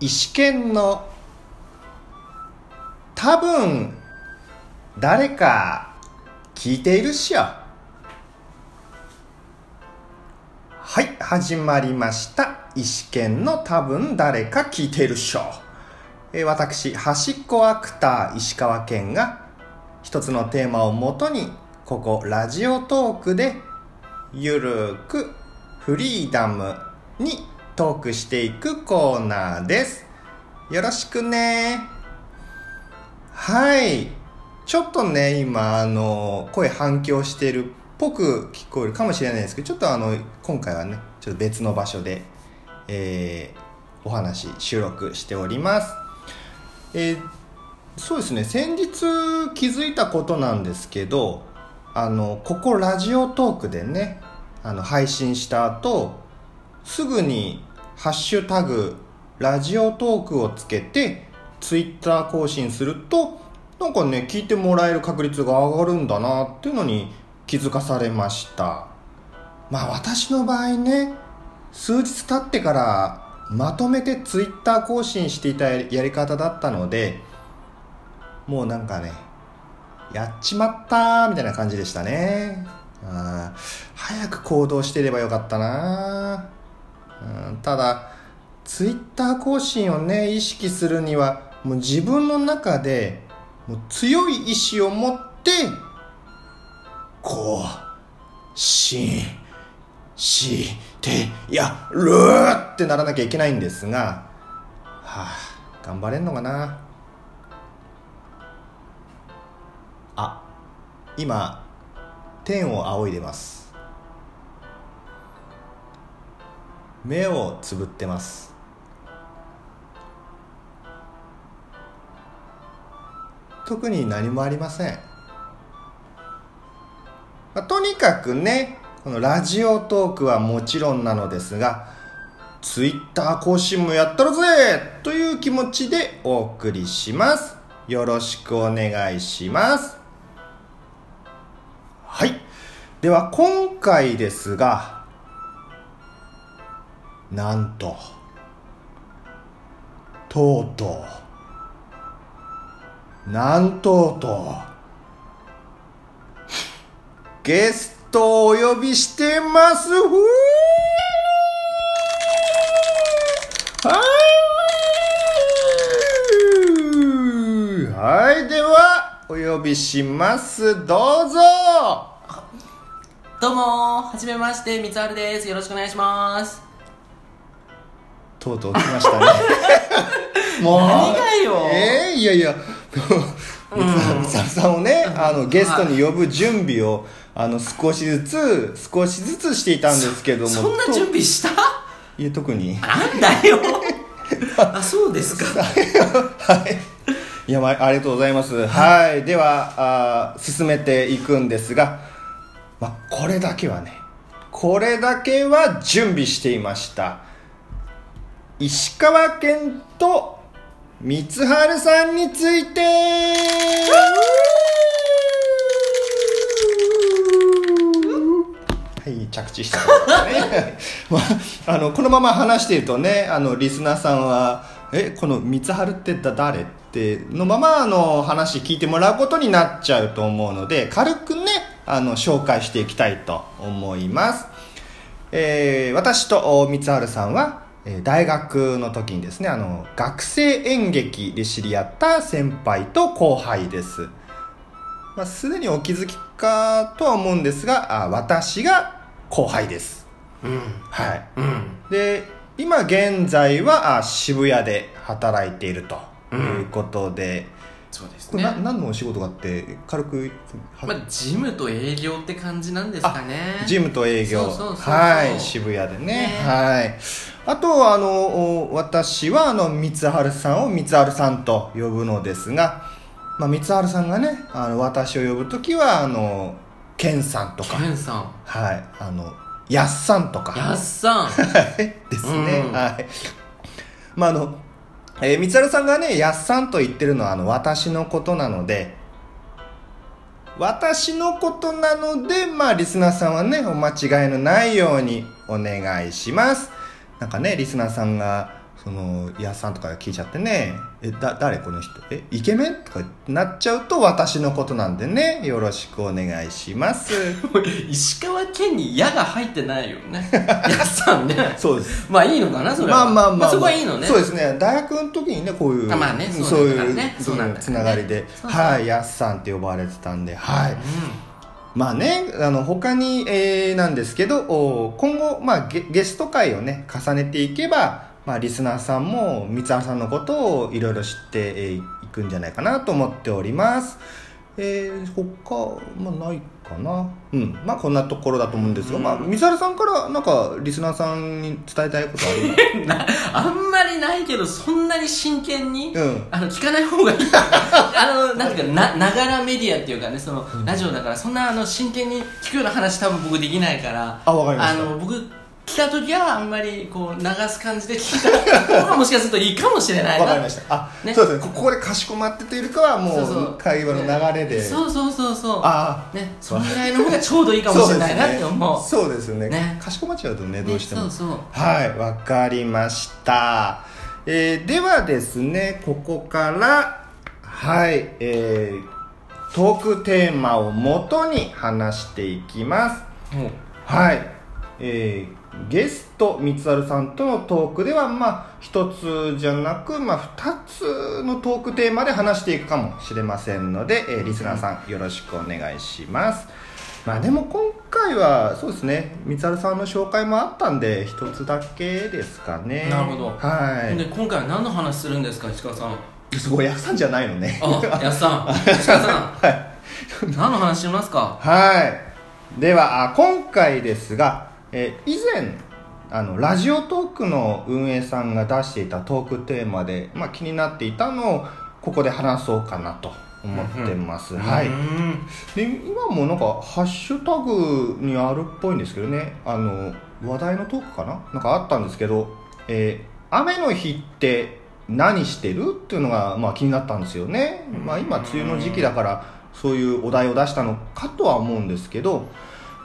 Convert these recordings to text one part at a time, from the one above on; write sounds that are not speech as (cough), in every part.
石剣の多分誰か聞いているっしょ。はい始まりました。石剣の多分誰か聞いているっしょ。えー私端っこアクター石川県が一つのテーマをもとにここラジオトークでゆるくフリーダムにトークしていくコーナーです。よろしくね。はい。ちょっとね今あの声反響してるっぽく聞こえるかもしれないですけどちょっとあの今回はねちょっと別の場所で、えーお話収録しております。えーそうですね。先日気づいたことなんですけどあのここラジオトークでねあの配信した後すぐに「ハッシュタグラジオトーク」をつけてツイッター更新するとなんかね聞いてもらえる確率が上がるんだなっていうのに気づかされました。まあ私の場合ね数日経ってからまとめてツイッター更新していたやり方だったのでもうなんかねやっちまったーみたいな感じでしたね。あー早く行動してればよかったなただツイッター更新をね意識するにはもう自分の中でもう強い意志を持ってこうししてやるってならなきゃいけないんですがはあ頑張れんのかな？あ今天を仰いでます。目をつぶってます。特に何もありません、まあとにかくねこのラジオトークはもちろんなのですがツイッター更新もやったるぜ！という気持ちでお送りします。よろしくお願いします。はい。では今回ですがなんととうとうなんとうとうゲストをお呼びしてます。ふー。はい。はい。ではお呼びします。どうぞ。どうもはじめまして三春です。よろしくお願いします。とうとう来ましたね。(laughs) もう。何がよ。えー、いやいや三沢さんをねあのゲストに呼ぶ準備をあの少しずつ少しずつしていたんですけども。そんな準備した？といや特に。なんだよ。(laughs) あそうですか。はい。いや、まあ、ありがとうございます。はい。では、あー進めていくんですが、まあ、これだけはね、これだけは準備していました。石川県と三春さんについてはい、着地したね。(laughs) まあ、あの、このまま話しているとね、あの、リスナーさんは、え、この三春ってだ誰？ってのまま、あの、話聞いてもらうことになっちゃうと思うので、軽くね、あの、紹介していきたいと思います。えー私とお三春さんは、大学の時にですね、あの、学生演劇で知り合った先輩と後輩です。まあ、すでにお気づきかとは思うんですが、あ私が後輩です。うんはい。うんで、今現在はあ渋谷で働いているとうんいうことで、そうですね。何のお仕事かって軽く、はまあジムと営業って感じなんですかね。ジムと営業。はい渋谷でね。ね。はい。あとはあのお私はあの三春さんを三春さんと呼ぶのですが、まあ、三春さんがねあの私を呼ぶ時はあの健さんとか。ケンさん。はい。あのやっさんとか。やっさん。(laughs) はい。ですね、うん。はい。まああのえー、三春さんがねやっさんと言ってるのはあの私のことなので私のことなので、まあ、リスナーさんはね、お間違いのないようにお願いします。なんかね、リスナーさんが、そそのやっさんとか聞いちゃってね「えだ誰この人？えイケメン?」とかなっちゃうと私のことなんでねよろしくお願いします。(laughs) 石川県に矢が入ってないよね。(laughs) やさんね。そうです。まあいいのかなそれは。まあまあまあ、そこはいいのね。そうですね。大学の時にねこういう、あまあねそそうういうそうなんだよね。つながりで。そうそうはいやっさんって呼ばれてたんではい、うまあね、あの他に、えーなんですけどお今後、まあ、ゲゲスト会をね重ねていけば、まあ、リスナーさんも三原さんのことをいろいろ知ってえーいくんじゃないかなと思っております。えー、他、まあ、ないかな。うん。まあこんなところだと思うんですが、うん。まあ三原さんからなんかリスナーさんに伝えたいことありますんなあんまりないけどそんなに真剣に、うん。あの聞かない方がいい。(laughs) あのなんていうかなながらメディアっていうかねその、ラジオだからそんなあの真剣に聞くような話多分僕できないから。あわかりました。あの僕来た時はあんまりこう流す感じで聞いた方が (laughs) もしかするといいかもしれないな。わかりました。あ、ね。そうですね。こここでかしこまってというよりかはもそう会話の流れで。そうそうそうそう。あね。そのぐらいの方がちょうどいいかもしれないなって思う。そうですよね。ね。かしこまっちゃうとねどうしても、ねそうそう。はいわかりました、えーではですねここからはいえートークテーマをもとに話していきます。はい、えーゲスト三春さんとのトークではまあ一つじゃなく、まあ、二つのトークテーマで話していくかもしれませんので、えーリスナーさんよろしくお願いします。まあでも今回はそうですね三春さんの紹介もあったんで一つだけですかね。なるほど。はい。で今回は何の話するんですか石川さん。すごいやさんじゃないのね。あやっさん。石川さん。(laughs) はい。何の話しますか？はい。ではあ今回ですが、えー以前あのラジオトークの運営さんが出していたトークテーマで、まあ、気になっていたのをここで話そうかなと思ってます、はい。うーんで今もなんかハッシュタグにあるっぽいんですけどね。あの話題のトークかな？なんかあったんですけど、えー雨の日って何してる？っていうのが、まあ、気になったんですよね、まあ、今梅雨の時期だからそういうお題を出したのかとは思うんですけど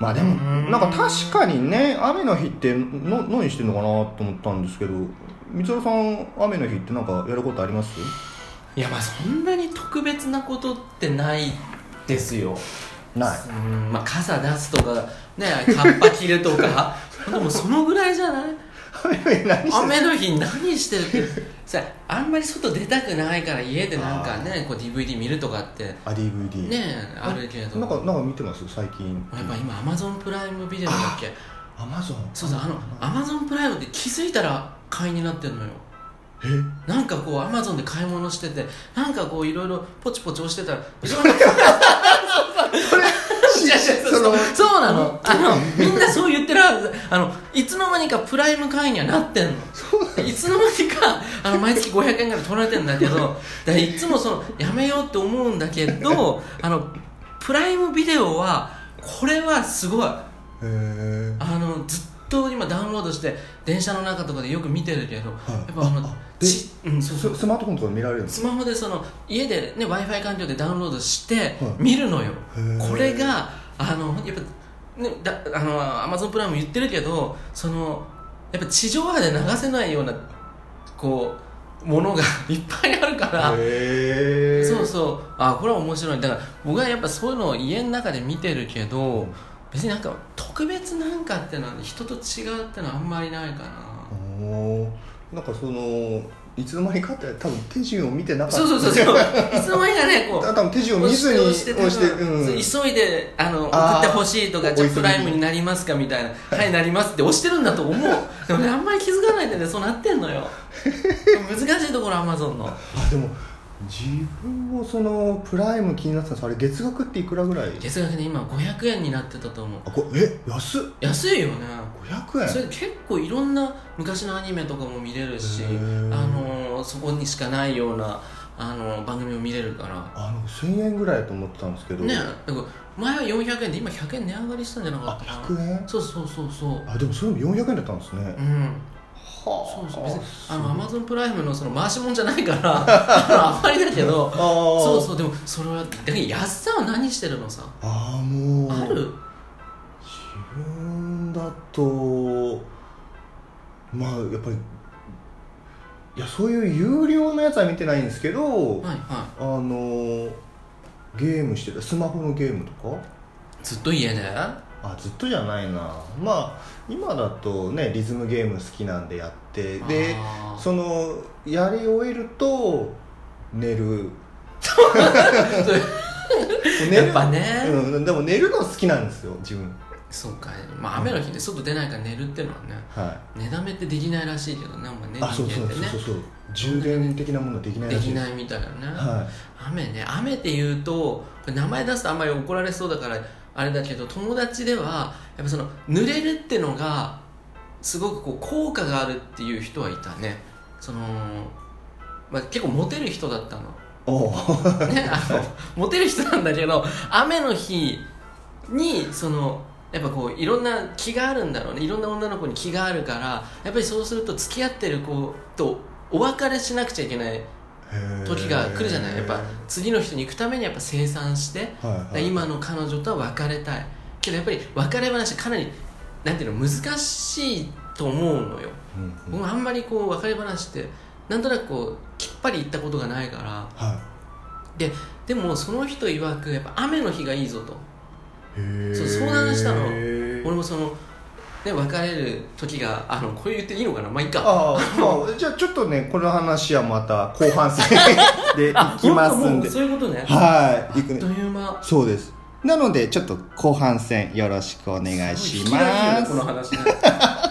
まあでもうん。なんか確かにね雨の日っての何してんのかなと思ったんですけど三浦さん雨の日ってなんかやることあります？いやまあそんなに特別なことってないですよ。ない。うんまあ傘出すとかねカッパ着るとか。(laughs) でもそのぐらいじゃない？雨の日何してる？って。さあんまり外出たくないから家でなんかねこう DVD 見るとかって。あ DVD ねあるけど。なんかなんか見てます？最近。やっぱ今アマゾンプライムビデオだっけ？アマゾンそうそうあのアマゾンプライムって気づいたら会員になってんのよ。え？なんかこうアマゾンで買い物しててなんかこういろいろポチポチ押してたら後ろにいやいやそうなの。(laughs) あのみんなそう言ってるはず。あのいつの間にかプライム会員にはなってんの。いつの間にかあの毎月500円ぐらい取られてんだけど (laughs) だいつもそのやめようって思うんだけど (laughs) あのプライムビデオはこれはすごい。あのずっと今ダウンロードして電車の中とかでよく見てるけど、やっぱあのちうんそうそう。ススマートフォンとかで見られるスマホでその家で、ね、w i f i 環境でダウンロードしてはい。見るのよ、へー。これがあのやっぱ、ね、だあのアマゾンプライム言ってるけどそのやっぱ地上波で流せないようなこうものが (laughs) いっぱいあるから、そうそう。あこれは面白い。だから僕はやっぱそういうのを家の中で見てるけど別になんか特別なんかってのは人と違うってのはあんまりないかな。おー。なんかそのいつの間にかって多分手順を見てなかった。そうそうそうそう。(laughs) いつの間にかねこう多分手順を見ずに押して押してうん。急いであの送ってほしいとかじゃプライムになりますかみたいな「はいなります」って押してるんだと思う。でもねあんまり気づかないでねそうなってんのよ。(laughs) 難しいところアマゾンの。あでも自分もそのプライム気になってたんですあれ月額っていくらぐらい？月額で今500円になってたと思う。あこえ安っ。安いよね。500円？それで結構いろんな昔のアニメとかも見れるしあのそこにしかないようなあの番組も見れるから。あの1000円ぐらいだと思ってたんですけど。ねだから前は400円で今100円値上がりしたんじゃなかあったかな。100円？そうそうそうそう。あでもそれも400円だったんですね。うん。はそうそう。別にあのアマゾンプライムのその回しもんじゃないから (laughs) あまりだけどそうそうでもそれはだけど安さは何してるのさ？ああもう。ある？自分だとまあやっぱりいやそういう有料のやつは見てないんですけど、はいはあのゲームしてたスマホのゲームとか？いずっと家で？あずっとじゃないな。まあ今だとねリズムゲーム好きなんでやってでそのやり終えると寝る。寝る。やっぱね。うん、でも寝るの好きなんですよ自分。そうかまあ雨の日で外出ないから寝るっていうのはねは寝だめってできないらしいけどねまねいあそうそうそうそうそう。充電的なものできないらしい。できないみたいなね、は雨ね雨って言うと名前出すとあんまり怒られそうだからあれだけど友達ではやっぱその濡れるってのがすごくこう効果があるっていう人はいたね。その、まあ、結構モテる人だったの。おおね、あのモテる人なんだけど雨の日にそのやっぱこういろんな気があるんだろうね。いろんな女の子に気があるからやっぱりそうすると付き合ってる子とお別れしなくちゃいけない時が来るじゃない？やっぱ次の人に行くためにやっぱ生産して、はいはい。今の彼女とは別れたい。けどやっぱり別れ話かなりなんていうの難しいと思うのよ、うんうん。僕もあんまりこう別れ話ってなんとなくこうきっぱり言ったことがないから。はででもその人曰くやっぱ雨の日がいいぞと。そう相談したの。俺もその、ね、別れる時があのこれ言っていいのかな？まあいいか。ああまあ (laughs) じゃあちょっとねこの話はまた後半戦 (laughs) でいきますんで。そういうことね。はいあっという間。そうです。なのでちょっと後半戦よろしくお願いし引きがいいこの話ね (laughs)